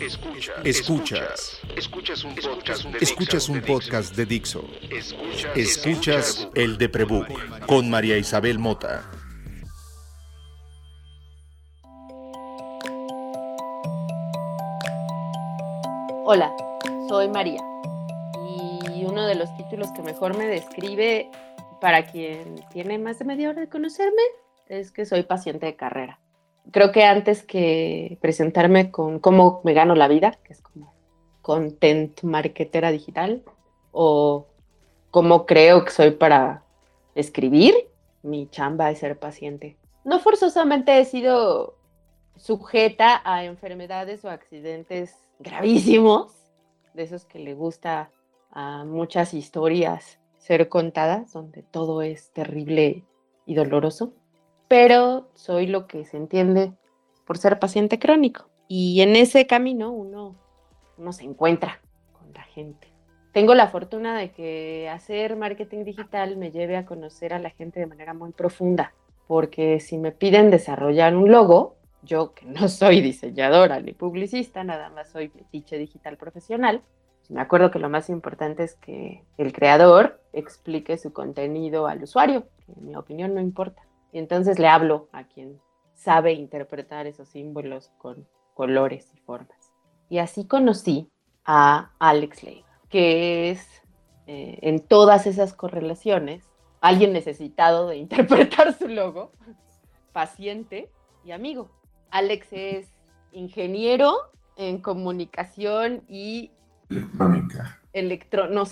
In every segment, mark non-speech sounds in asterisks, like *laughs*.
Escuchas. Escuchas. Escuchas un podcast de, Escuchas un podcast de Dixo. Escuchas, el de Prebook con María Isabel Mota. Hola, soy María. Y uno de los títulos que mejor me describe para quien tiene más de media hora de conocerme es que soy paciente de carrera creo que antes que presentarme con cómo me gano la vida, que es como content marketera digital, o cómo creo que soy para escribir, mi chamba es ser paciente. No forzosamente he sido sujeta a enfermedades o accidentes gravísimos, de esos que le gusta a muchas historias ser contadas, donde todo es terrible y doloroso pero soy lo que se entiende por ser paciente crónico. Y en ese camino uno, uno se encuentra con la gente. Tengo la fortuna de que hacer marketing digital me lleve a conocer a la gente de manera muy profunda, porque si me piden desarrollar un logo, yo que no soy diseñadora ni publicista, nada más soy metiche digital profesional, pues me acuerdo que lo más importante es que el creador explique su contenido al usuario, en mi opinión no importa. Y entonces le hablo a quien sabe interpretar esos símbolos con colores y formas. Y así conocí a Alex Leiva, que es eh, en todas esas correlaciones alguien necesitado de *laughs* interpretar su logo, paciente y amigo. Alex es ingeniero en comunicación y electrónica electro, no,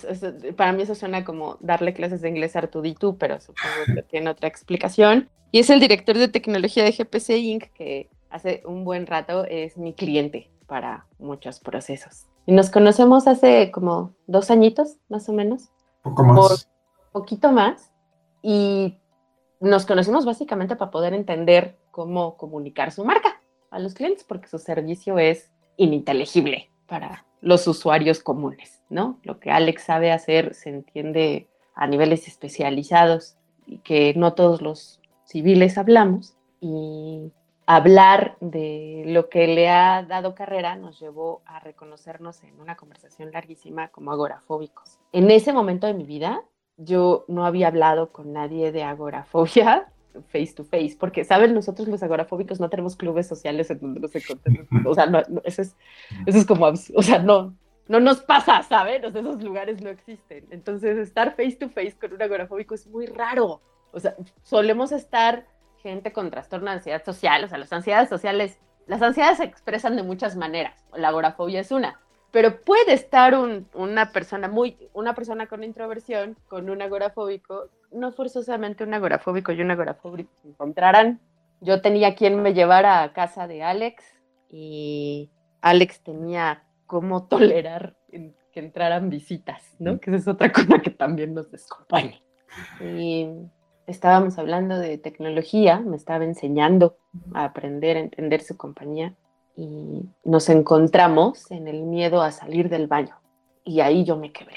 para mí eso suena como darle clases de inglés a Artuditu, pero supongo que *laughs* tiene otra explicación. Y es el director de tecnología de GPC Inc., que hace un buen rato es mi cliente para muchos procesos. Y nos conocemos hace como dos añitos, más o menos. Poco más. poquito más. Y nos conocimos básicamente para poder entender cómo comunicar su marca a los clientes, porque su servicio es ininteligible para los usuarios comunes, ¿no? Lo que Alex sabe hacer se entiende a niveles especializados y que no todos los civiles hablamos. Y hablar de lo que le ha dado carrera nos llevó a reconocernos en una conversación larguísima como agorafóbicos. En ese momento de mi vida, yo no había hablado con nadie de agorafobia face to face, porque, ¿saben? Nosotros los agorafóbicos no tenemos clubes sociales en donde nos encontremos, o sea, no, eso, es, eso es como, o sea, no, no nos pasa, ¿saben? O sea, esos lugares no existen. Entonces, estar face to face con un agorafóbico es muy raro. O sea, solemos estar gente con trastorno de ansiedad social, o sea, las ansiedades sociales, las ansiedades se expresan de muchas maneras, la agorafobia es una, pero puede estar una persona muy, una persona con introversión, con un agorafóbico, no forzosamente un agorafóbico y un agorafóbico se encontrarán. Yo tenía quien me llevara a casa de Alex y Alex tenía cómo tolerar que entraran visitas, ¿no? Que esa es otra cosa que también nos descompone. Y estábamos hablando de tecnología, me estaba enseñando a aprender, a entender su compañía y nos encontramos en el miedo a salir del baño. Y ahí yo me quebré,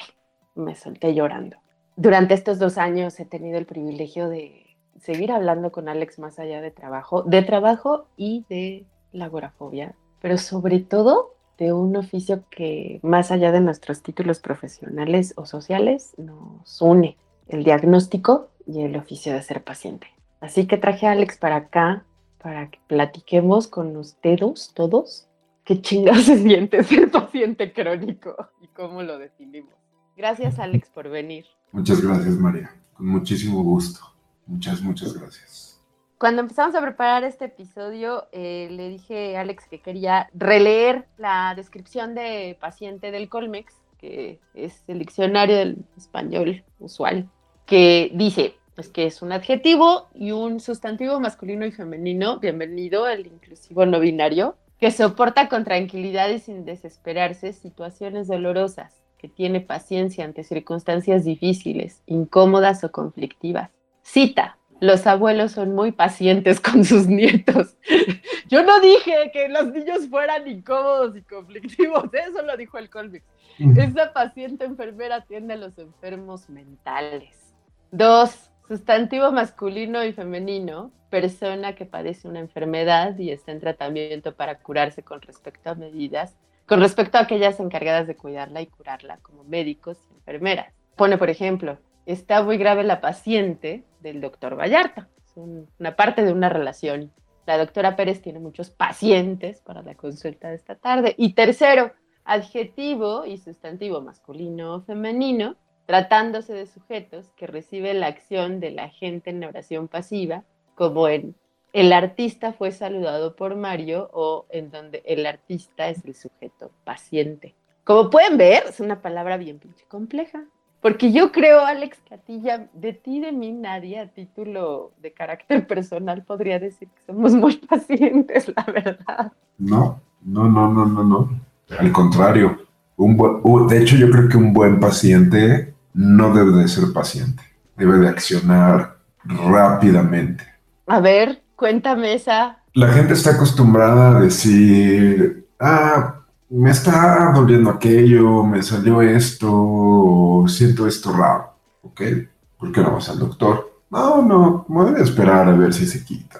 me solté llorando. Durante estos dos años he tenido el privilegio de seguir hablando con Alex más allá de trabajo, de trabajo y de la agorafobia, pero sobre todo de un oficio que más allá de nuestros títulos profesionales o sociales nos une, el diagnóstico y el oficio de ser paciente. Así que traje a Alex para acá para que platiquemos con ustedes todos qué chingados *laughs* se siente ser paciente crónico y cómo lo definimos. Gracias, Alex, por venir. Muchas gracias, María. Con muchísimo gusto. Muchas, muchas gracias. Cuando empezamos a preparar este episodio, eh, le dije a Alex que quería releer la descripción de paciente del Colmex, que es el diccionario del español usual, que dice, pues que es un adjetivo y un sustantivo masculino y femenino, bienvenido al inclusivo no binario, que soporta con tranquilidad y sin desesperarse situaciones dolorosas, que tiene paciencia ante circunstancias difíciles, incómodas o conflictivas. Cita, los abuelos son muy pacientes con sus nietos. *laughs* Yo no dije que los niños fueran incómodos y conflictivos, *laughs* eso lo dijo el Colvix. Esa paciente enfermera atiende a los enfermos mentales. Dos, Sustantivo masculino y femenino, persona que padece una enfermedad y está en tratamiento para curarse con respecto a medidas con respecto a aquellas encargadas de cuidarla y curarla como médicos y enfermeras. Pone, por ejemplo, está muy grave la paciente del doctor Vallarta. Es una parte de una relación. La doctora Pérez tiene muchos pacientes para la consulta de esta tarde. Y tercero, adjetivo y sustantivo masculino o femenino, tratándose de sujetos que reciben la acción de la gente en oración pasiva, como en el artista fue saludado por Mario o en donde el artista es el sujeto paciente. Como pueden ver, es una palabra bien pinche compleja. Porque yo creo, Alex Catilla, de ti, de mí, nadie a título de carácter personal podría decir que somos muy *laughs* pacientes, la verdad. No, no, no, no, no, no. Al contrario. De hecho, yo creo que un buen paciente no debe de ser paciente. Debe de accionar rápidamente. A ver, cuéntame esa. La gente está acostumbrada a decir, ah, me está doliendo aquello, me salió esto, siento esto raro, ¿ok? ¿Por qué no vas al doctor? No, no, voy a esperar a ver si se quita,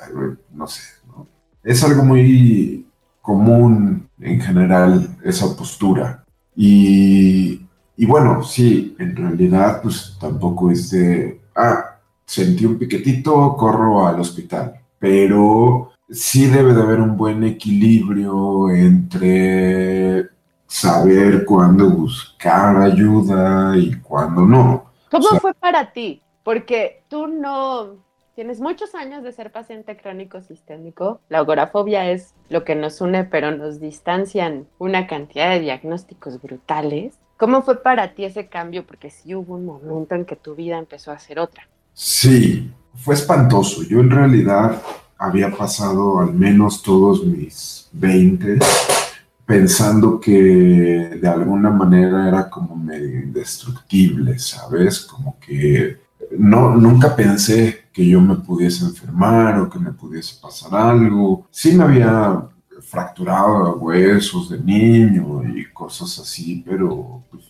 no sé, ¿no? Es algo muy común en general esa postura. Y, y bueno, sí, en realidad pues tampoco es de, ah, sentí un piquetito, corro al hospital, pero sí debe de haber un buen equilibrio entre saber cuándo buscar ayuda y cuándo no. ¿Cómo fue para ti? Porque tú no tienes muchos años de ser paciente crónico sistémico. La agorafobia es lo que nos une, pero nos distancian una cantidad de diagnósticos brutales. ¿Cómo fue para ti ese cambio? Porque sí hubo un momento en que tu vida empezó a ser otra. Sí, fue espantoso. Yo en realidad había pasado al menos todos mis 20 pensando que de alguna manera era como medio indestructible, ¿sabes? Como que no, nunca pensé que yo me pudiese enfermar o que me pudiese pasar algo. Sí me había fracturado huesos de niño y cosas así, pero pues,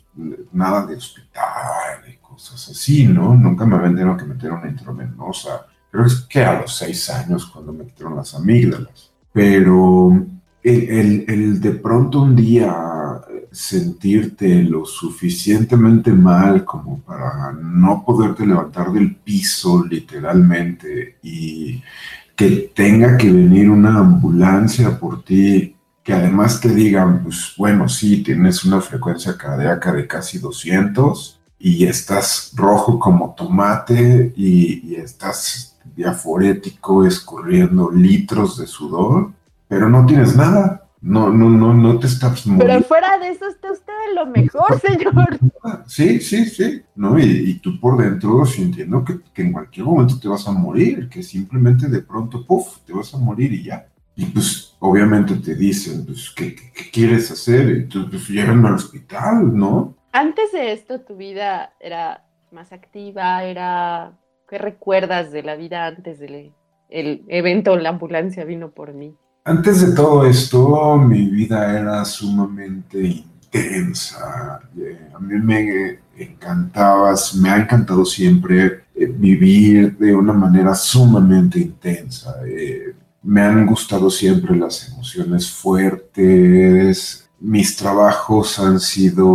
nada de hospital y cosas así, ¿no? Nunca me habían tenido que meter una intravenosa creo que a los seis años cuando me quitaron las amígdalas. Pero el, el, de pronto un día sentirte lo suficientemente mal como para no poderte levantar del piso literalmente y que tenga que venir una ambulancia por ti, que además te digan, pues bueno, sí, tienes una frecuencia cardíaca de casi 200 y estás rojo como tomate y, estás diaforético, escurriendo litros de sudor, pero no tienes nada. No, no, no, no te estás Pero fuera de eso está usted lo mejor, *laughs* señor. Sí, sí, sí. ¿no? Y, tú por dentro sintiendo que, que, en cualquier momento te vas a morir, que simplemente de pronto, puff, te vas a morir y ya. Y pues obviamente te dicen, pues, ¿qué, qué, quieres hacer? Entonces, pues al hospital, ¿no? Antes de esto, tu vida era más activa, era ¿Qué recuerdas de la vida antes del el evento La ambulancia vino por mí? Antes de todo esto, mi vida era sumamente intensa. Eh, a mí me encantaba, me ha encantado siempre eh, vivir de una manera sumamente intensa. Eh, me han gustado siempre las emociones fuertes, mis trabajos han sido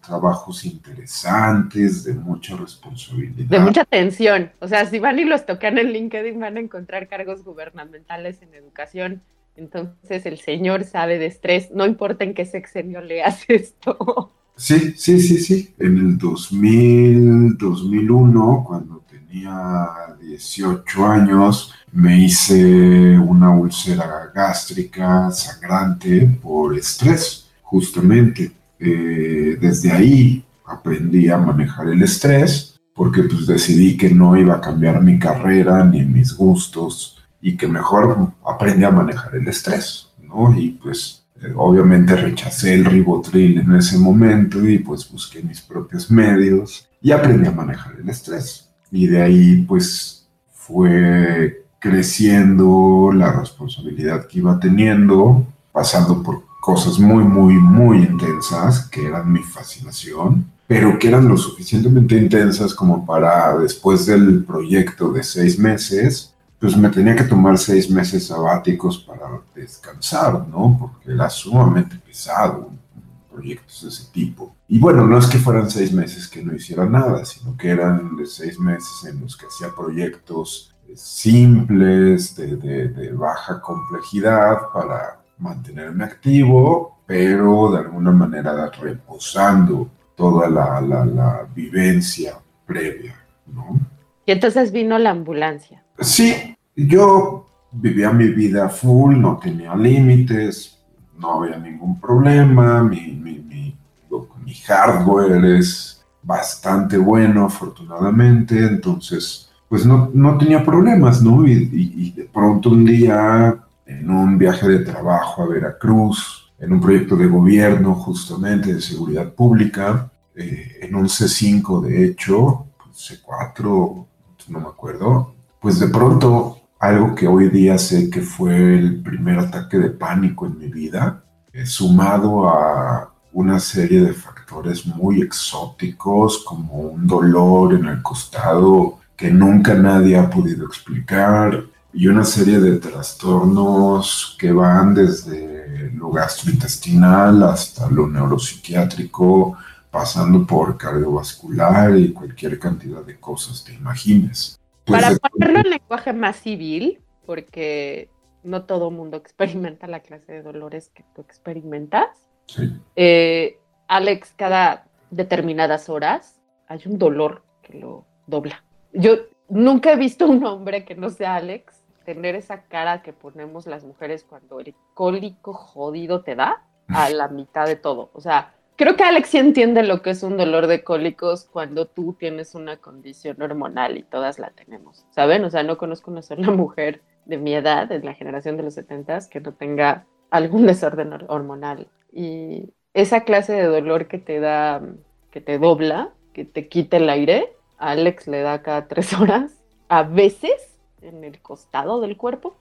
trabajos interesantes, de mucha responsabilidad. De mucha atención. O sea, si van y los tocan en LinkedIn van a encontrar cargos gubernamentales en educación. Entonces el señor sabe de estrés, no importa en qué sexenio leas *laughs* esto. Sí, sí, sí, sí. En el 2000, 2001, cuando tenía 18 años, me hice una úlcera gástrica sangrante por estrés, justamente. Eh, desde ahí aprendí a manejar el estrés porque pues decidí que no iba a cambiar mi carrera ni mis gustos y que mejor aprendí a manejar el estrés, ¿no? Y pues eh, obviamente rechacé el ribotril en ese momento y pues busqué mis propios medios y aprendí a manejar el estrés. Y de ahí pues fue creciendo, la responsabilidad que iba teniendo, pasando por cosas muy, muy, muy intensas, que eran mi fascinación, pero que eran lo suficientemente intensas como para después del proyecto de seis meses, pues me tenía que tomar seis meses sabáticos para descansar, ¿no? Porque era sumamente pesado proyectos de ese tipo. Y bueno, no es que fueran seis meses que no hiciera nada, sino que eran de seis meses en los que hacía proyectos simples, de, de baja complejidad para mantenerme activo, pero de alguna manera reposando toda la, la, la vivencia previa, ¿no? Y entonces vino la ambulancia. Sí, yo vivía mi vida full, no tenía límites, no había ningún problema, mi, mi, mi, mi hardware es bastante bueno, afortunadamente, entonces, pues no, no tenía problemas, ¿no? Y, y, de pronto un día, en un viaje de trabajo a Veracruz, en un proyecto de gobierno justamente de seguridad pública, eh, en un C5 de hecho, pues, C4, no me acuerdo, pues de pronto algo que hoy día sé que fue el primer ataque de pánico en mi vida, eh, sumado a una serie de factores muy exóticos como un dolor en el costado que nunca nadie ha podido explicar y una serie de trastornos que van desde lo gastrointestinal hasta lo neuropsiquiátrico, pasando por cardiovascular y cualquier cantidad de cosas te imagines. Pues Para ponerlo en lenguaje más civil, porque no todo mundo experimenta la clase de dolores que tú experimentas. Eh, Alex, cada determinadas horas hay un dolor que lo dobla. Yo nunca he visto un hombre que no sea Alex tener esa cara que ponemos las mujeres cuando el cólico jodido te da a la *laughs* mitad de todo. O sea, creo que Alex sí entiende lo que es un dolor de cólicos cuando tú tienes una condición hormonal y todas la tenemos, ¿saben? O sea, no conozco una sola *laughs* mujer de mi edad, de la generación de los 70 que no tenga algún desorden hormonal. Y esa clase de dolor que te da, que te dobla, que te quita el aire, a Alex le da cada tres horas, a veces en el costado del cuerpo,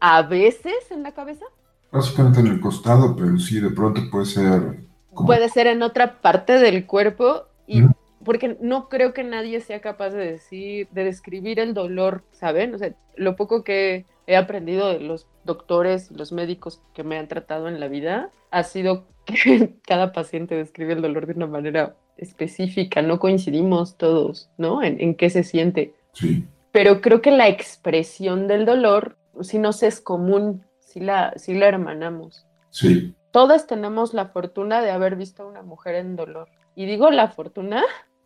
a veces en la cabeza. Básicamente en el costado, pero sí, de pronto puede ser Puede ser en otra parte del cuerpo y porque no creo que nadie sea capaz de decir, de describir el dolor, ¿saben? O sea, lo poco que he aprendido de los doctores los médicos que me han tratado en la vida ha sido que *laughs* cada paciente describe el dolor de una manera específica, no coincidimos todos, ¿no? En, en qué se siente. Sí. Pero creo que la expresión del dolor, si nos es común, si la, si la hermanamos. Sí todas tenemos la fortuna de haber visto a una mujer en dolor. Y digo la fortuna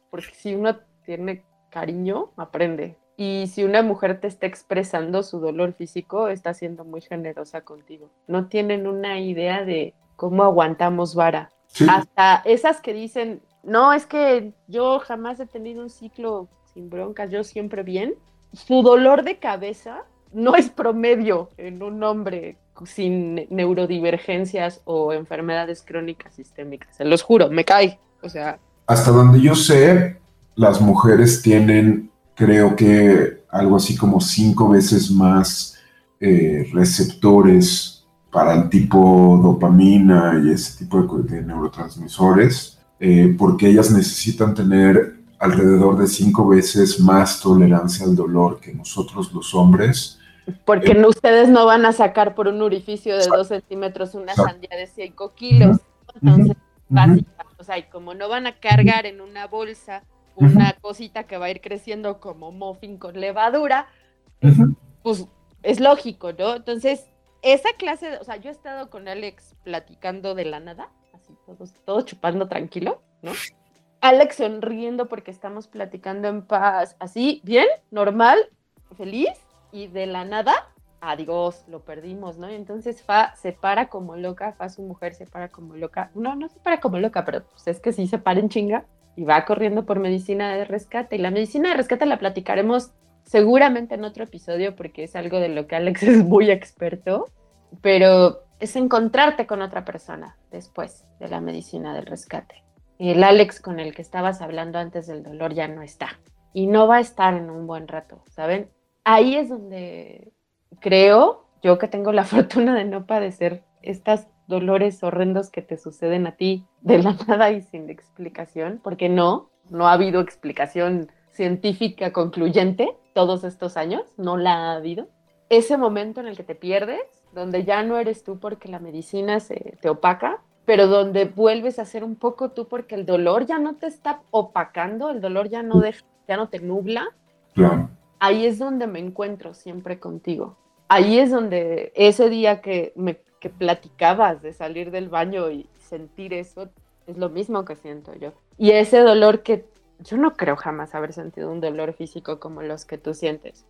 porque si uno tiene cariño, aprende. Y si una mujer te está expresando su dolor físico, está siendo muy generosa contigo. No tienen una idea de cómo aguantamos vara. Hasta esas que dicen, no, es que yo jamás he tenido un ciclo sin broncas, yo siempre bien. Su dolor de cabeza no es promedio en un hombre sin neurodivergencias o enfermedades crónicas sistémicas. Se los juro, me cae. O sea. Hasta donde yo sé, las mujeres tienen, creo que algo así como cinco veces más eh, receptores para el tipo dopamina y ese tipo de, neurotransmisores, eh, porque ellas necesitan tener alrededor de cinco veces más tolerancia al dolor que nosotros los hombres. Porque eh, ustedes no van a sacar por un orificio de dos centímetros una sandía de 5 kilos. Entonces, o sea, y como no van a cargar en una bolsa una cosita que va a ir creciendo como muffin con levadura, pues es lógico, ¿no? Entonces, esa clase, de, o sea, yo he estado con Alex platicando de la nada, así todos, todos chupando tranquilo, ¿no? Alex sonriendo porque estamos platicando en paz, así, bien, normal, feliz, y de la nada, adiós, lo perdimos, ¿no? Entonces Fa se para como loca, Fa su mujer se para como loca, no, no se para como loca, pero pues es que sí se para en chinga y va corriendo por medicina de rescate. Y la medicina de rescate la platicaremos seguramente en otro episodio porque es algo de lo que Alex *laughs* es muy experto, pero es encontrarte con otra persona después de la medicina del rescate. El Alex con el que estabas hablando antes del dolor ya no está y no va a estar en un buen rato, ¿saben? ahí es donde creo yo que tengo la *laughs* fortuna de no padecer estos dolores horrendos que te suceden a ti de la *laughs* nada y sin explicación, porque no, no ha habido explicación científica concluyente todos estos años, no la ha habido. Ese momento en el que te pierdes, donde ya no eres tú porque la medicina se te opaca, pero donde vuelves a ser un poco tú porque el dolor ya no te está opacando, el dolor ya no, deja, ya no te nubla. Ahí es donde me encuentro siempre contigo. Ahí es donde ese día que me que platicabas de salir del baño y sentir eso, es lo mismo que siento yo. Y ese dolor que yo no creo jamás haber sentido un dolor físico como los que tú sientes.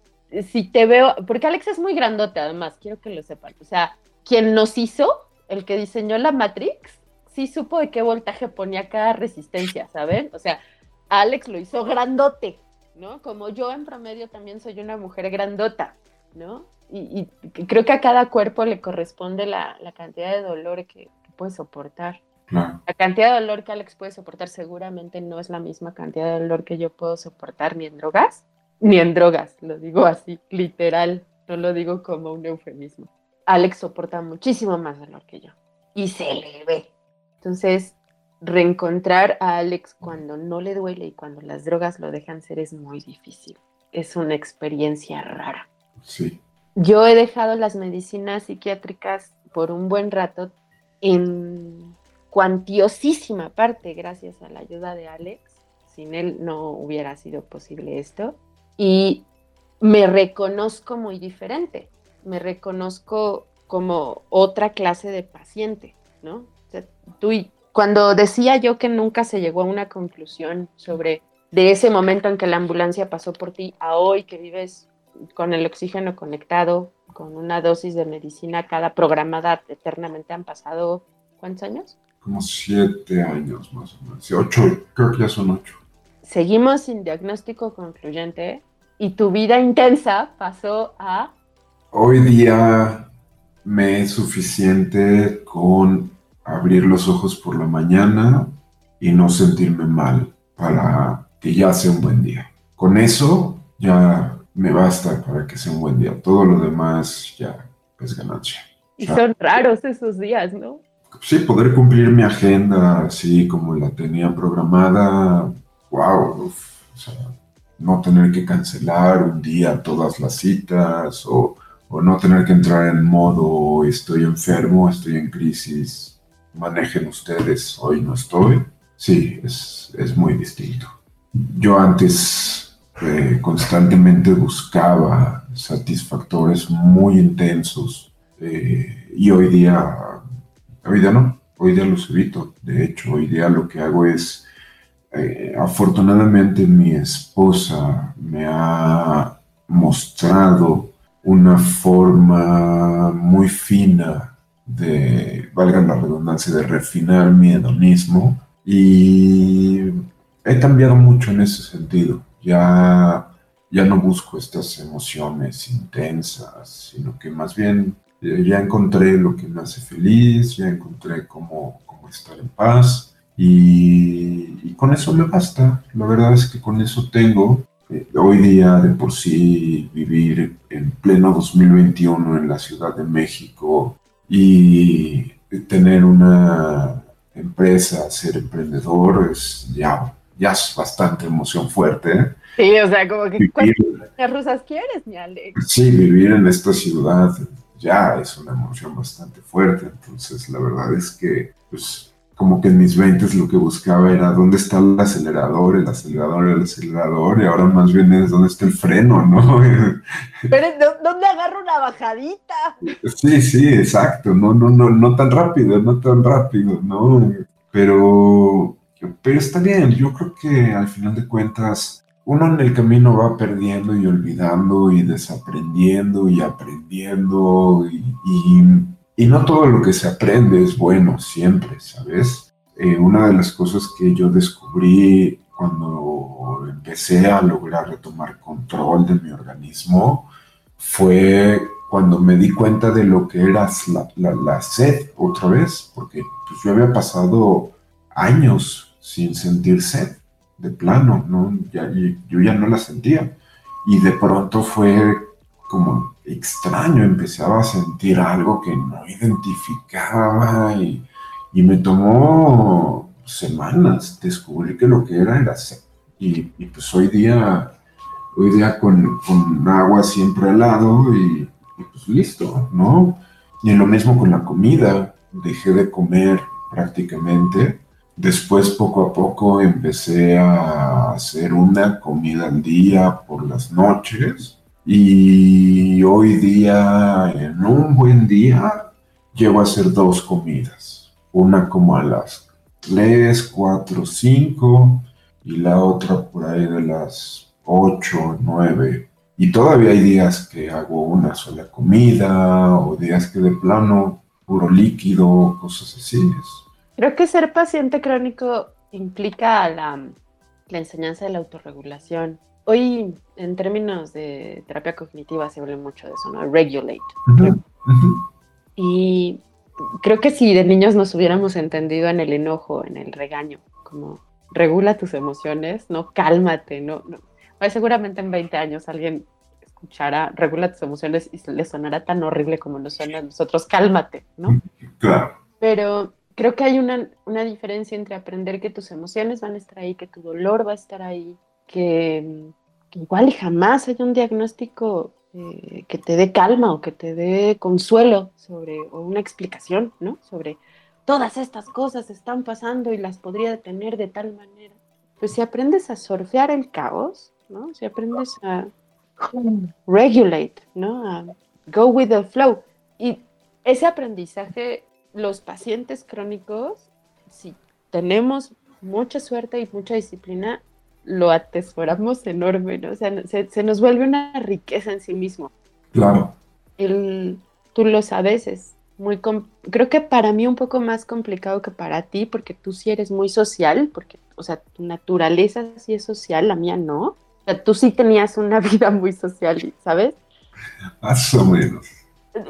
Si te veo, porque Alex es muy grandote además, quiero que lo sepan. O sea, quien nos hizo, el que diseñó la Matrix, sí supo de qué voltaje ponía cada resistencia, ¿saben? O sea, Alex lo hizo grandote, ¿no? Como yo en promedio también soy una mujer grandota, ¿no? Y, creo que a cada cuerpo le corresponde la, cantidad de dolor que, puede soportar. La cantidad de dolor que Alex puede soportar seguramente no es la misma cantidad de dolor que yo puedo soportar ni en drogas, ni en drogas, lo digo así, literal, no lo digo como un eufemismo. Alex soporta muchísimo más dolor que yo y se le ve. Entonces, reencontrar a Alex cuando no le duele y cuando las drogas lo dejan ser es muy difícil. Es una experiencia rara. Sí. Yo he dejado las medicinas psiquiátricas por un buen rato en cuantiosísima parte gracias a la ayuda de Alex. Sin él no hubiera sido posible esto. Y me reconozco muy diferente. Me reconozco como otra clase de paciente, ¿no? tú y, cuando decía yo que nunca se llegó a una conclusión sobre de ese momento en que la ambulancia pasó por ti a hoy que vives con el oxígeno conectado, con una dosis de medicina cada programada eternamente han pasado, ¿cuántos años? Como siete años más o menos, ocho, creo que ya son ocho. Seguimos sin diagnóstico concluyente y tu vida intensa pasó a... Hoy día me es suficiente con abrir los ojos por la mañana y no sentirme mal para que ya sea un buen día. Con eso ya me basta para que sea un buen día. Todo lo demás ya es ganancia. Y son raros esos días, ¿no? Sí, poder cumplir mi agenda así como la tenía programada, wow, o sea, no tener que cancelar un día todas las citas o, o no tener que entrar en modo estoy enfermo, estoy en crisis, manejen ustedes, hoy no estoy. Sí, es, es muy distinto. Yo antes constantemente buscaba satisfactores muy intensos eh, y hoy día, hoy día no, hoy día los evito. De hecho, hoy día lo que hago es, eh, afortunadamente mi esposa me ha mostrado una forma muy fina de, valga la redundancia, de refinar mi hedonismo y he cambiado mucho en ese sentido ya, ya no busco estas emociones intensas, sino que más bien eh, ya encontré lo que me hace feliz, ya encontré cómo, cómo estar en paz y, con eso me basta. La verdad es que con eso tengo. Eh, hoy día de por sí vivir en pleno 2021 en la Ciudad de México y tener una empresa, ser emprendedor, es ya ya es bastante emoción fuerte. ¿eh? Sí, o sea, como que ¿cuántas rusas quieres, mi Alex? Sí, vivir en esta ciudad ya es una emoción bastante fuerte. Entonces, la verdad es que, pues, como que en mis 20 lo que buscaba era dónde está el acelerador, el acelerador, el acelerador, y ahora más bien es dónde está el freno, ¿no? *laughs* Pero ¿dónde agarro una bajadita? Sí, sí, exacto, no, no, no, no tan rápido, no tan rápido, ¿no? Pero pero está bien, yo creo que al final de cuentas uno en el camino va perdiendo y olvidando y desaprendiendo y aprendiendo y, no todo lo que se aprende es bueno siempre, ¿sabes? Eh, una de las cosas que yo descubrí cuando empecé a lograr retomar control de mi organismo fue cuando me di cuenta de lo que era la, sed otra vez, porque pues, yo había pasado años sin sentir sed, de plano, ¿no? Yo ya no la sentía. Y de pronto fue como extraño, empezaba a sentir algo que no identificaba y, me tomó semanas descubrir que lo que era era sed. Y, pues hoy día, hoy día con, agua siempre al lado y, y pues listo, ¿no? Y lo mismo con la comida, dejé de comer prácticamente. Después, poco a poco, empecé a hacer una comida al día por las noches. Y hoy día, en un buen día, llego a hacer dos comidas. Una como a las 3, 4, 5 y la otra por ahí de las 8, 9. Y todavía hay días que hago una sola comida o días que de plano puro líquido, cosas así. Creo que ser paciente crónico implica la, la enseñanza de la autorregulación. Hoy, en términos de terapia cognitiva, se habla mucho de eso, ¿no? Regulate. Y creo que si de niños nos hubiéramos entendido en el enojo, en el regaño, como regula tus emociones, no cálmate, no, no. Pues seguramente en 20 años alguien escuchara, regula tus emociones y le sonará tan horrible como nos suena a nosotros, cálmate, ¿no? Claro. Pero creo que hay una, una diferencia entre aprender que tus emociones van a estar ahí, que tu dolor va a estar ahí, igual y jamás hay un diagnóstico eh, que te dé calma o que te dé consuelo sobre, o una explicación, ¿no? Sobre todas estas cosas están pasando y las podría detener de tal manera. Pues si aprendes a surfear el caos, ¿no? Si aprendes a regulate, ¿no? go with the flow. Y ese aprendizaje, los pacientes crónicos, si tenemos mucha suerte y mucha disciplina, lo atesoramos enorme, ¿no? O sea, se, nos vuelve una riqueza en sí mismo. Claro. El, tú lo sabes, es muy, creo que para mí un poco más complicado que para ti, porque tú sí eres muy social, porque, o sea, tu naturaleza sí es social, la mía no tú sí tenías una *laughs* vida muy social, ¿sabes? Más o menos.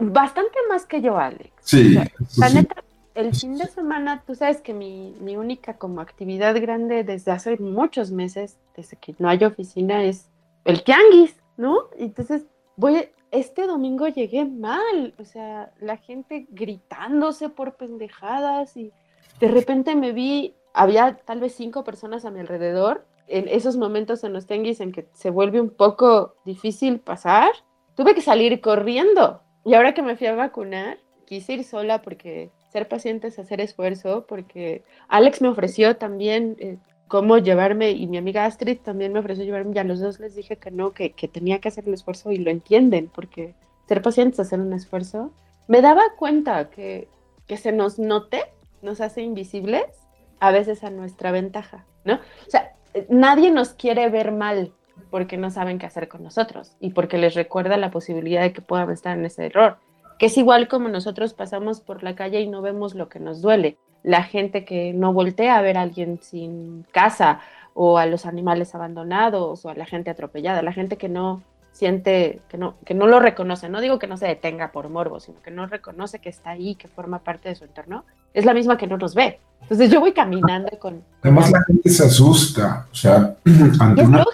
Bastante más que yo, Alex. Sí. la neta, el fin de semana, tú sabes que mi, mi, única como actividad grande desde hace muchos meses, desde que no hay oficina, es el tianguis, ¿no? Entonces, voy, este domingo llegué mal, o sea, la gente gritándose por pendejadas y de repente me vi, había tal vez cinco personas a mi alrededor en esos momentos en los tenguis en que se vuelve un poco difícil pasar, tuve que salir corriendo. Y ahora que me fui a vacunar, quise ir sola porque ser paciente es hacer esfuerzo, porque Alex me ofreció también eh, cómo llevarme y mi amiga Astrid también me ofreció llevarme, ya los dos les dije que no, que, que tenía que hacer el esfuerzo y lo entienden, porque ser paciente es hacer un esfuerzo. Me daba cuenta que, que se nos note, nos hace invisibles, a veces a nuestra ventaja, ¿no? O sea, nadie nos quiere ver mal porque no saben qué hacer con nosotros y porque les recuerda la posibilidad de que puedan estar en ese error, que es igual como nosotros pasamos por la calle y no vemos lo que nos duele. La gente que no voltea a ver a alguien sin casa o a los animales abandonados o a la gente atropellada, la gente que no siente, que no, que no lo reconoce, no digo que no se detenga por morbo, sino que no reconoce que está ahí, que forma parte de su entorno, es la misma que no nos ve. Entonces yo voy caminando con... Además la gente se asusta, o sea, *clears throat* ante una,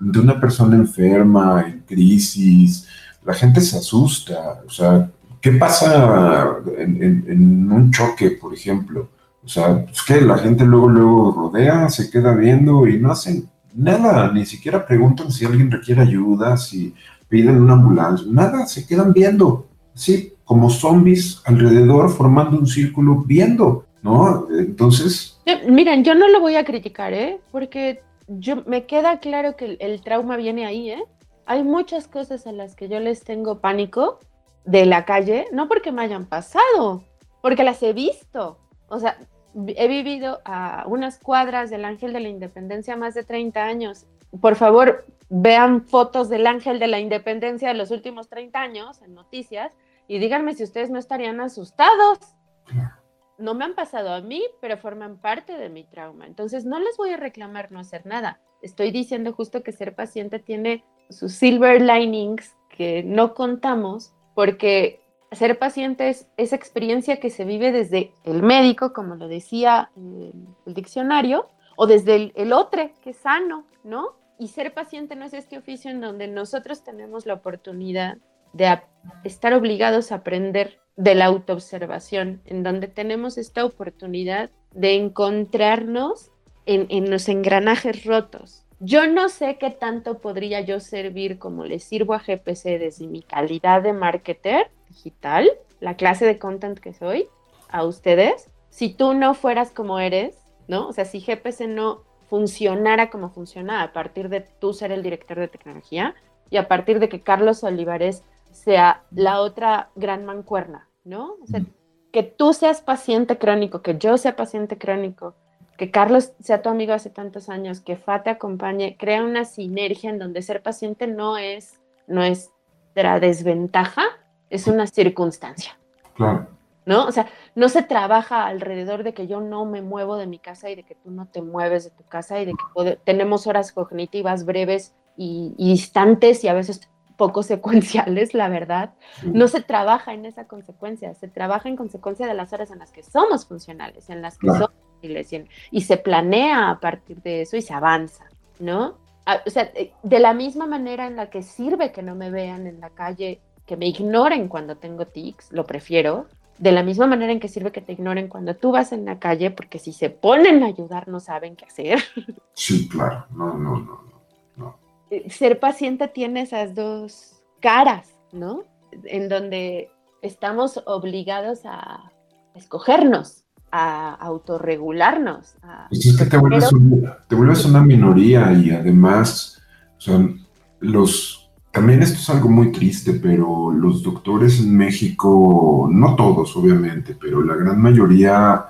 ante una persona enferma, en crisis, la gente se asusta, o sea, ¿qué pasa en, un choque, por ejemplo? O sea, es que la gente luego, luego rodea, se queda viendo y no hacen nada, ni siquiera preguntan si alguien requiere ayuda, si piden una ambulancia, nada, se quedan viendo, sí, como zombies alrededor, formando un círculo, viendo, ¿no? Entonces... Miren, yo no lo voy a criticar, ¿eh? Porque yo, me queda claro que el, trauma viene ahí, ¿eh? Hay muchas cosas a las que yo les tengo pánico de la calle, no porque me hayan pasado, porque las he visto. O sea, he vivido a unas cuadras del Ángel de la Independencia más de 30 años. Por favor, vean fotos del Ángel de la Independencia de los últimos 30 años en noticias y díganme si ustedes no estarían asustados. No me han pasado a mí, pero forman parte de mi trauma. Entonces no les voy a reclamar no hacer nada. Estoy diciendo justo que ser paciente tiene sus silver linings que no contamos porque ser paciente es esa experiencia que se vive desde el médico, como lo decía el diccionario, o desde el, el otro, que es sano, ¿no? Y ser paciente no es este oficio en donde nosotros tenemos la oportunidad de estar obligados a aprender de la autoobservación, en donde tenemos esta oportunidad de encontrarnos en, en los engranajes rotos. Yo no sé qué tanto podría yo servir como le sirvo a GPC desde mi calidad de marketer digital, la clase de content que soy, a ustedes, si tú no fueras como eres, ¿no? O sea, si GPC no funcionara como funciona a partir de tú ser el director de tecnología y a partir de que Carlos Olivares sea la otra gran mancuerna, ¿no? O sea, que tú seas paciente crónico, que yo sea paciente crónico, que Carlos sea tu amigo hace tantos años, que Fa te acompañe, crea una sinergia en donde ser paciente no es nuestra desventaja, es una circunstancia. Claro. ¿No? O sea, no se trabaja alrededor de que yo no me muevo de mi casa y de que tú no te mueves de tu casa y de que tenemos horas cognitivas breves y, y distantes y a veces poco secuenciales, la verdad. No se trabaja en esa consecuencia, se trabaja en consecuencia de las horas en las que somos funcionales, en las que somos y, y se planea a partir de eso y se avanza, ¿no? O sea, eh, de la misma manera en la que sirve que no me vean en la calle, que me ignoren cuando tengo tics, lo prefiero, de la misma manera en que sirve que te ignoren cuando tú vas en la calle, porque si se ponen a ayudar no saben qué hacer. *laughs* Sí, claro, no, no, no, no. Eh, ser paciente tiene esas dos caras, ¿no? En donde estamos obligados a escogernos, a autorregularnos. Pues es que te vuelves, te vuelves, una minoría y además, son los, también esto es algo muy triste, pero los doctores en México, no todos obviamente, pero la gran mayoría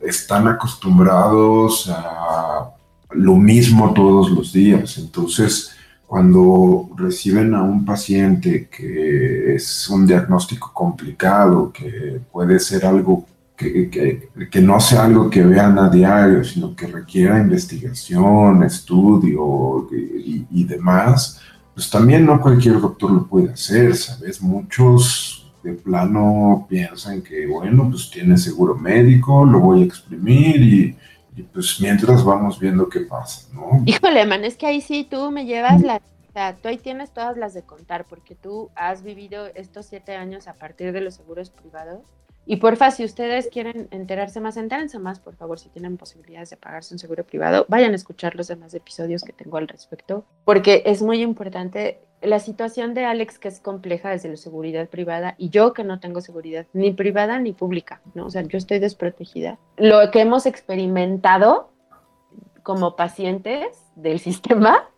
están acostumbrados a lo mismo todos los días. Entonces, cuando reciben a un paciente que es un diagnóstico complicado, que puede ser algo que, que, no sea algo que vean a diario, sino que requiera investigación, estudio y, y, demás, pues también no cualquier doctor lo puede hacer, ¿sabes? Muchos de plano piensan que, bueno, pues tiene seguro médico, lo voy a exprimir y, y pues mientras vamos viendo qué pasa, ¿no? Híjole, man, es que ahí sí tú me llevas la... O sea, tú ahí tienes todas las de contar, porque tú has vivido estos siete años a partir de los seguros privados y porfa, si ustedes quieren enterarse más, entérense más, por favor, si tienen posibilidades de pagarse un seguro privado, vayan a escuchar los demás episodios que tengo al respecto, porque es muy importante la situación de Alex, que es compleja desde la seguridad privada, y yo que no tengo seguridad ni privada ni pública, ¿no? O sea, yo estoy desprotegida. Lo que hemos experimentado como pacientes del *laughs* sistema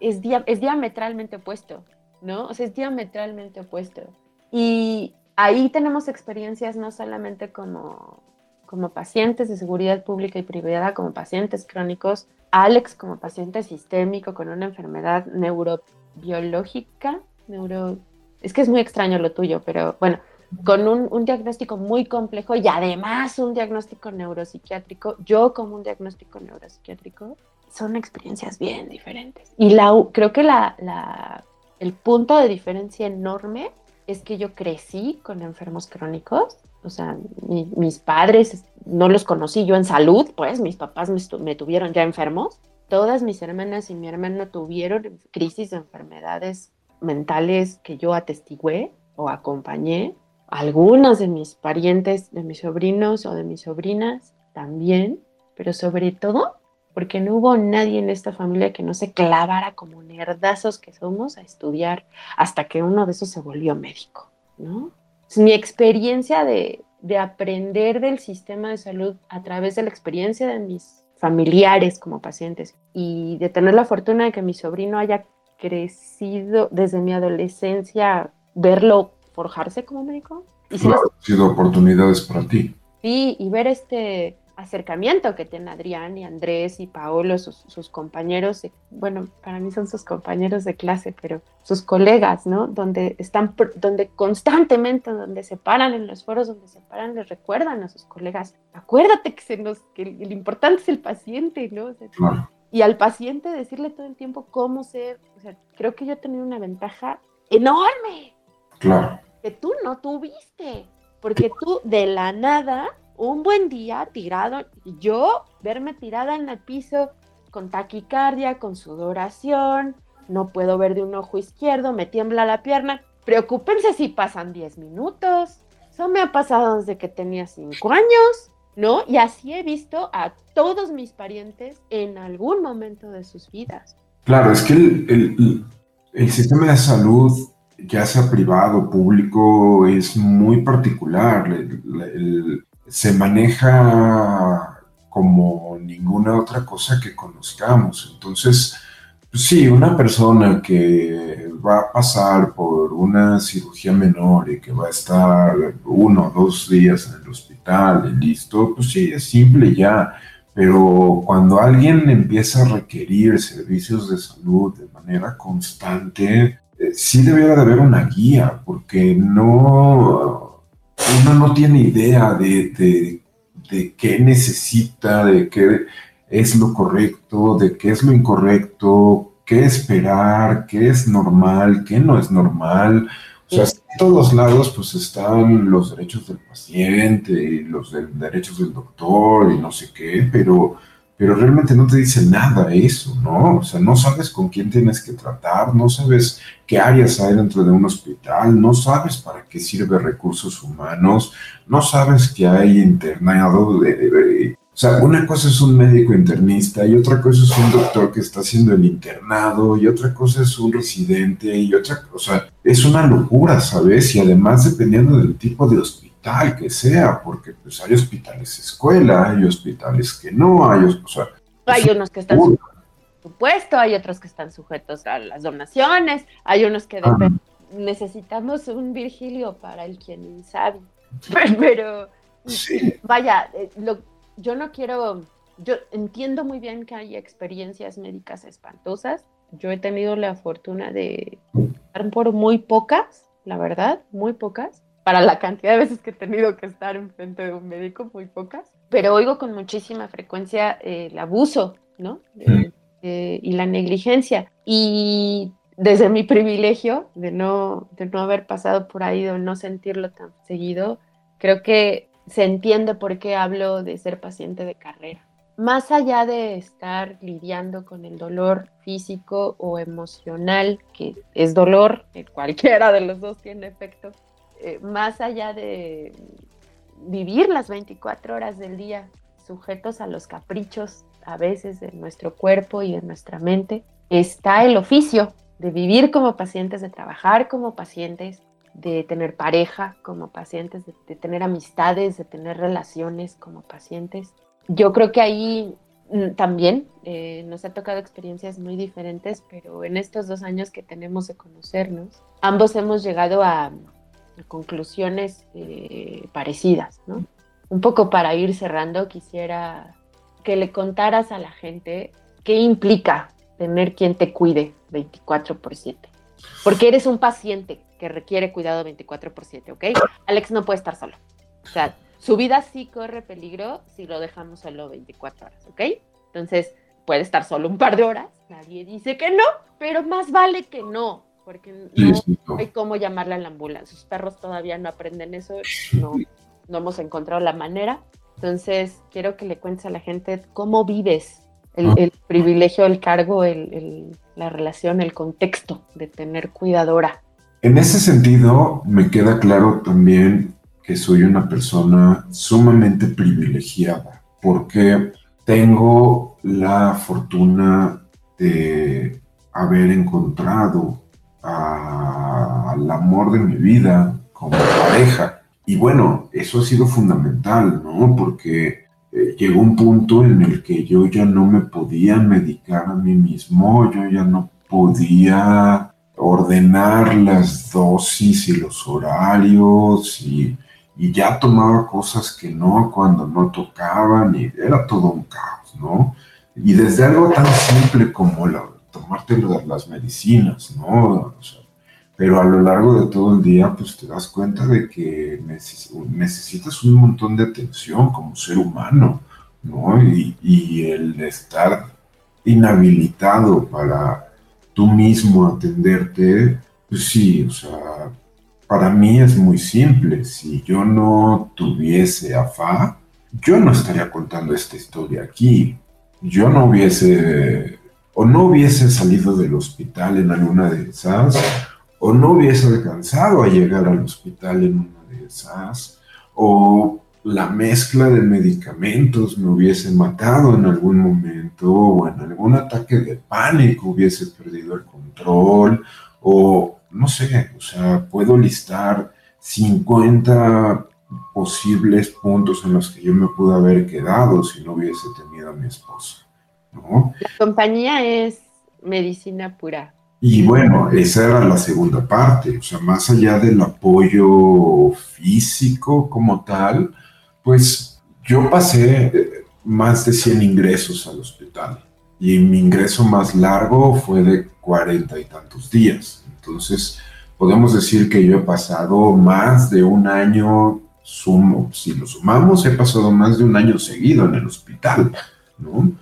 es, es diametralmente opuesto, ¿no? O sea, es diametralmente opuesto. Y ahí tenemos experiencias no solamente como, como pacientes de seguridad pública y privada, como pacientes crónicos, Alex como paciente sistémico con una enfermedad neurobiológica, neuro... es que es muy extraño lo tuyo, pero bueno, con un, un, diagnóstico muy complejo y además un diagnóstico neuropsiquiátrico, yo como un diagnóstico neuropsiquiátrico, son experiencias bien diferentes. Y la, creo que la, la, el punto de diferencia enorme es que yo crecí con enfermos crónicos, o sea, mis padres no los conocí yo en salud, pues mis papás me, tuvieron ya enfermos. Todas mis hermanas y mi hermano tuvieron crisis de enfermedades mentales que yo atestigué o acompañé. Algunas de mis parientes, de mis sobrinos o de mis sobrinas también, pero sobre todo porque no hubo nadie en esta familia que no se clavara como nerdazos que somos a estudiar hasta que uno de esos se volvió médico, ¿no? mi experiencia de, de aprender del sistema de salud a través de la experiencia de mis familiares como pacientes y de tener la fortuna de que mi sobrino haya crecido desde mi adolescencia, verlo forjarse como médico. Y claro, han sido oportunidades para ti. Sí, y ver este, acercamiento que tienen Adrián y Andrés y Paolo, sus, compañeros, bueno, para mí son sus compañeros de clase, pero sus colegas, ¿no? Donde están, donde constantemente, donde se paran en los foros, donde se paran, les recuerdan a sus colegas, acuérdate que, se nos, que el, importante es el paciente, ¿no? Y al paciente decirle todo el tiempo cómo ser, o sea, creo que yo he tenido una ventaja enorme. Claro. Que tú no tuviste, porque tú de la nada un buen día tirado, yo verme tirada en el piso con taquicardia, con sudoración, no puedo ver de un ojo izquierdo, me tiembla la pierna. Preocúpense si pasan 10 minutos. Eso me ha pasado desde que tenía 5 años. ¿no? Y así he visto a todos mis parientes en algún momento de sus vidas. Claro, es que el, sistema de salud, ya sea privado o público, es muy particular. Se maneja como ninguna otra cosa que conozcamos. Entonces, pues sí, una persona que va a pasar por una cirugía menor y que va a estar uno o dos días en el hospital y listo, pues sí, es simple ya. Pero cuando alguien empieza a requerir servicios de salud de manera constante, eh, sí debería de haber una guía, porque no, uno no tiene idea de, de, de qué necesita, de qué es lo correcto, de qué es lo incorrecto, qué esperar, qué es normal, qué no es normal. O sea, en todos lados pues están los derechos del paciente y los derechos del doctor y no sé qué, pero, pero realmente no te dice nada eso, ¿no? O sea, no sabes con quién tienes que tratar, no sabes qué áreas hay dentro de un hospital, no sabes para qué sirve recursos humanos, no sabes que hay internado de o sea, una cosa es un médico internista y otra cosa es un doctor que está haciendo el internado y otra cosa es un residente y otra cosa, es una locura, ¿sabes? Y además dependiendo del tipo de hospital que sea, porque pues hay hospitales escuela, hay hospitales que no, hay, o sea, hay unos que están supuesto, hay otros que están sujetos a las donaciones, hay unos que necesitamos un Virgilio para el quien sabe, *laughs* pero vaya, eh, lo yo no quiero, yo entiendo muy bien que hay experiencias médicas espantosas. Yo he tenido la fortuna de estar por muy pocas, la verdad, muy pocas, para la cantidad de veces que he tenido que estar enfrente de un médico, muy pocas. Pero oigo con muchísima frecuencia eh, el abuso, ¿no? y la negligencia. Y desde mi privilegio de no, de no haber pasado por ahí, de no sentirlo tan seguido, creo que se entiende por qué hablo de ser paciente de carrera. Más allá de estar lidiando con el dolor físico o emocional, que es dolor, cualquiera de los dos tiene efecto, eh, más allá de vivir las 24 horas del día sujetos a los caprichos a veces de nuestro cuerpo y de nuestra mente, está el oficio de vivir como pacientes, de trabajar como pacientes, de tener pareja como pacientes, de, tener amistades, de tener relaciones como pacientes. Yo creo que ahí mm, también eh, nos ha tocado experiencias muy diferentes, pero en estos dos años que tenemos de conocernos, ambos hemos llegado a, conclusiones eh, parecidas, ¿no? Un poco para ir cerrando, quisiera que le contaras a la gente qué implica tener quien te cuide 24 por 7. Porque eres un paciente que requiere cuidado 24 por 7, ¿ok? Alex no puede estar solo. O sea, su vida sí corre peligro si lo dejamos solo 24 horas, ¿ok? Entonces, puede estar solo un par de horas, nadie dice que no, pero más vale que no, porque no hay cómo llamarle a la ambulancia. Sus perros todavía no aprenden eso, no, *laughs* no hemos encontrado la manera. Entonces, quiero que le cuentes a la gente cómo vives el, ah. privilegio, el cargo, la relación, el contexto de tener cuidadora en ese sentido, me queda claro también que soy una persona sumamente privilegiada, porque tengo la fortuna de haber encontrado al amor de mi vida como pareja. Y bueno, eso ha sido fundamental, ¿no? Porque eh, llegó un punto en el que yo ya no me podía medicar a mí mismo, yo ya no podía ordenar las dosis y los horarios y, ya tomaba cosas que no cuando no tocaban y era todo un caos, ¿no? Y desde algo tan simple como la, tomarte las medicinas, ¿no? pero a lo largo de todo el día, pues te das cuenta de que necesitas un montón de atención como ser humano, ¿no? Y, y el estar inhabilitado para tú mismo atenderte, pues sí, o sea, para mí es muy simple. Si yo no tuviese AFA, yo no estaría contando esta historia aquí. Yo no hubiese, o no hubiese salido del hospital en alguna de esas, o no hubiese alcanzado a llegar al hospital en una de esas, o la mezcla de medicamentos me hubiese matado en algún momento o en algún ataque de pánico hubiese perdido el control o no sé, o sea, puedo listar 50 posibles puntos en los que yo me pude haber quedado si no hubiese tenido a mi esposa, ¿no? La compañía es medicina pura. Y bueno, esa era la segunda parte, o sea, más allá del apoyo físico como tal, pues yo pasé eh, más de 100 ingresos al hospital y mi ingreso más largo fue de 40 y tantos días. Entonces, podemos decir que yo he pasado más de un año, sumo, si lo sumamos, he pasado más de un año seguido en el hospital, ¿no?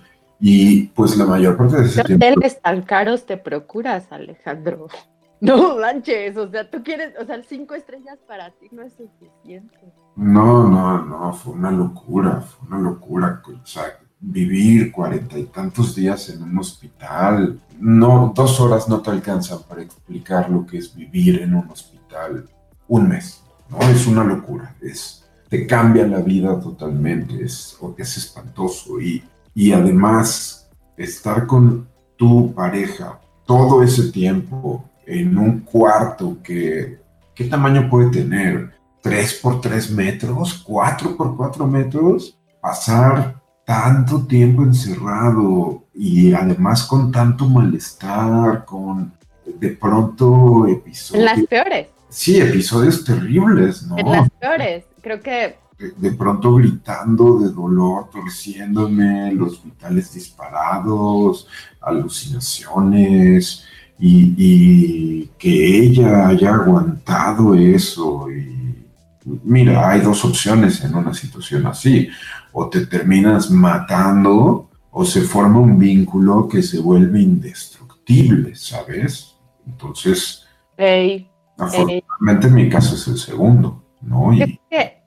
Y pues la mayor parte de ese ¿Qué tiempo... hoteles tan caros te procuras, Alejandro? *laughs* No manches, o sea, tú quieres, o sea, cinco estrellas para ti no es suficiente. No, no, no, fue una locura, fue una locura. O sea, vivir cuarenta y tantos días en un hospital, no, dos horas no te alcanzan para explicar lo que es vivir en un hospital un mes, ¿no? Es una locura, es, te cambia la vida totalmente, es, es espantoso y, y además estar con tu pareja todo ese tiempo en un cuarto que, ¿qué tamaño puede tener? ¿Tres por tres metros? ¿Cuatro por cuatro metros? Pasar tanto tiempo encerrado y además con tanto malestar, con de pronto episodios... En las peores. Sí, episodios terribles, ¿no? En las peores. Creo que de, pronto gritando de dolor, torciéndome, los vitales disparados, alucinaciones, y, y, que ella haya aguantado eso. Y mira, hay dos opciones en una situación así. O te terminas matando o se forma un vínculo que se vuelve indestructible, ¿sabes? Entonces, hey, afortunadamente hey. mi caso es el segundo, ¿no? Y,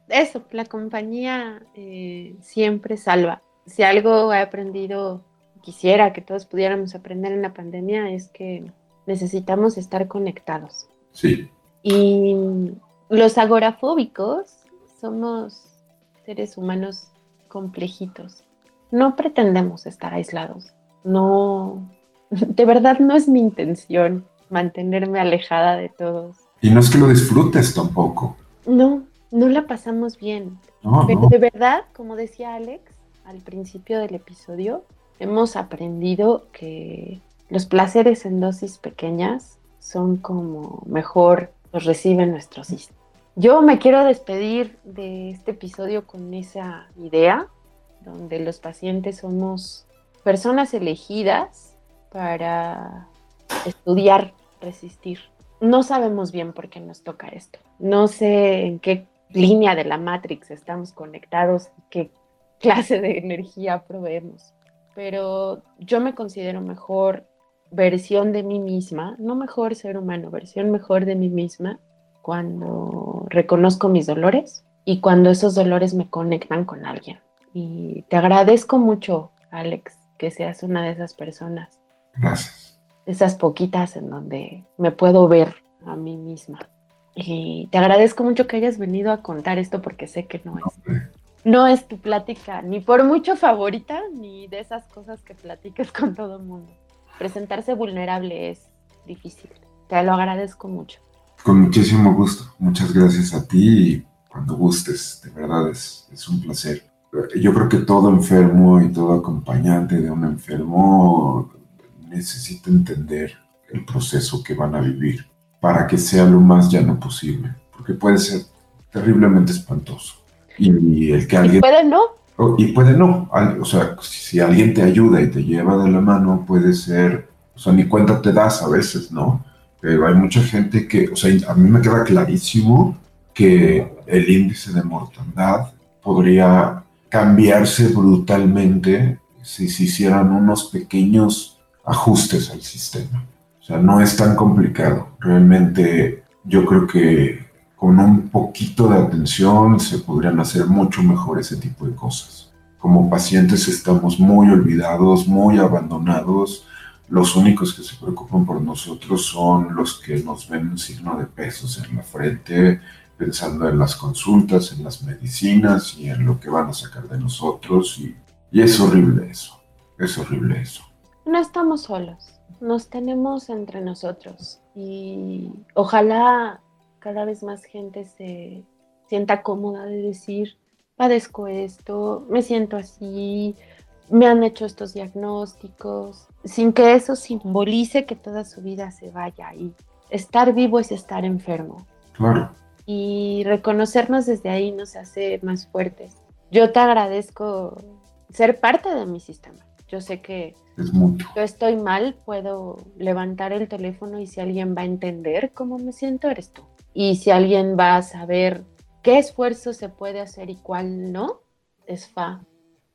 eso, la compañía eh, siempre salva. Si algo he aprendido, quisiera que todos pudiéramos aprender en la pandemia, es que necesitamos estar conectados. Sí. Y los agorafóbicos somos seres humanos complejitos. No pretendemos estar aislados. No, *laughs* de verdad no es mi intención mantenerme alejada de todos. Y no es que lo disfrutes tampoco. No, no la pasamos bien. No, Pero no. de verdad, como decía Alex al principio del episodio, hemos aprendido que los placeres en dosis pequeñas son como mejor los recibe nuestro sistema. Yo me quiero despedir de este episodio con esa idea, donde los pacientes somos personas elegidas para estudiar, resistir. No sabemos bien por qué nos toca esto. No sé en qué línea de la Matrix estamos conectados, qué clase de energía proveemos. Pero yo me considero mejor versión de mí misma, no mejor ser humano, versión mejor de mí misma cuando reconozco mis dolores y cuando esos dolores me conectan con alguien. Y te agradezco mucho, Alex, que seas una de esas personas, Gracias. esas poquitas en donde me puedo ver a mí misma. Y te agradezco mucho que hayas venido a contar esto porque sé que no es, no es tu plática, ni por mucho favorita, ni de esas cosas que platiques con todo el mundo. Presentarse vulnerable es difícil. Te lo agradezco mucho. Con muchísimo gusto. Muchas gracias a ti y cuando gustes, de verdad es, es un placer. Yo creo que todo enfermo y todo acompañante de un enfermo necesita entender el proceso que van a vivir para que sea lo más llano posible, porque puede ser terriblemente espantoso. Y el que Y alguien... puede no, Y puede no, o sea, si si alguien te ayuda y te lleva de la mano, puede ser, o sea, ni cuenta te das a veces, ¿no? Pero hay mucha gente que, o sea, a mí me queda clarísimo que el índice de mortandad podría cambiarse brutalmente si se hicieran unos pequeños ajustes al sistema. Sea, no es tan complicado. Realmente yo creo que con un poquito de atención se podrían hacer mucho mejor ese tipo de cosas. Como pacientes estamos muy olvidados, muy abandonados. Los únicos que se preocupan por nosotros son los que nos ven un signo de pesos en la frente pensando en las consultas, en las medicinas y en lo que van a sacar de nosotros. Y, y es horrible eso, es horrible eso. No estamos solos, nos tenemos entre nosotros y ojalá cada vez más gente se sienta cómoda de decir, padezco esto, me siento así, me han hecho estos diagnósticos, sin que eso simbolice que toda su vida se vaya y estar vivo es estar enfermo. Claro. Y reconocernos desde ahí nos hace más fuertes. Yo te agradezco ser parte de mi sistema. Yo sé que es mucho. yo estoy mal, puedo levantar el teléfono y si alguien va a entender cómo me siento, eres tú. Y si alguien va a saber qué esfuerzo se puede hacer y cuál no, es Fa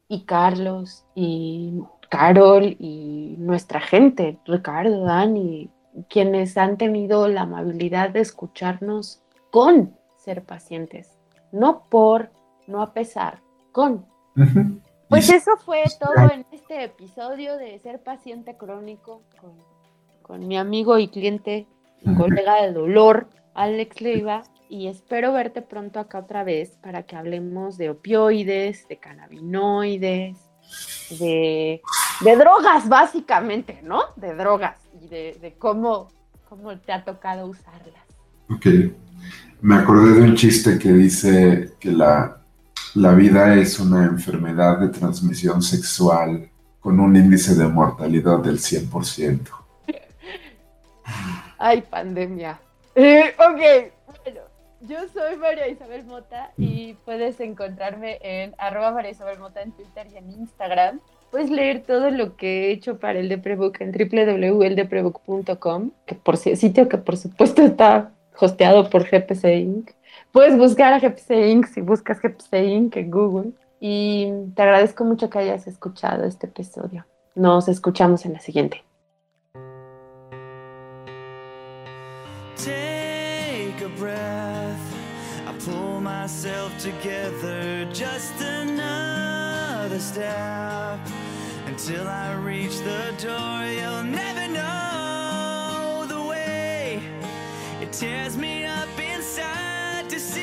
y Carlos y Carol y nuestra gente, Ricardo, Dani, quienes han tenido la amabilidad de escucharnos con ser pacientes, no por, no a pesar, con. Pues eso fue todo en este episodio de Ser Paciente Crónico con, con mi amigo y cliente y colega de dolor, Alex Leiva, y espero verte pronto acá otra vez para que hablemos de opioides, de cannabinoides, de, de drogas básicamente, ¿no? De drogas y de, de cómo, cómo te ha tocado usarlas. Ok. Me acordé de un chiste que dice que la, la vida es una enfermedad de transmisión sexual con un índice de mortalidad del 100%. *laughs* Ay, pandemia. Eh, ok, bueno, yo soy María Isabel Mota y puedes encontrarme en arroba María Isabel Mota en Twitter y en Instagram. Puedes leer todo lo que he hecho para el Deprebook en www.eldeprebook.com, que por sitio que por supuesto está hosteado por GPC Inc. Puedes buscar a GPC Inc. si buscas GPC Inc. en Google. Y te agradezco mucho que hayas escuchado este episodio. Nos escuchamos en la siguiente. Take a breath. I pull myself together. Just another step until I reach the door. You'll never know the way it tears me to see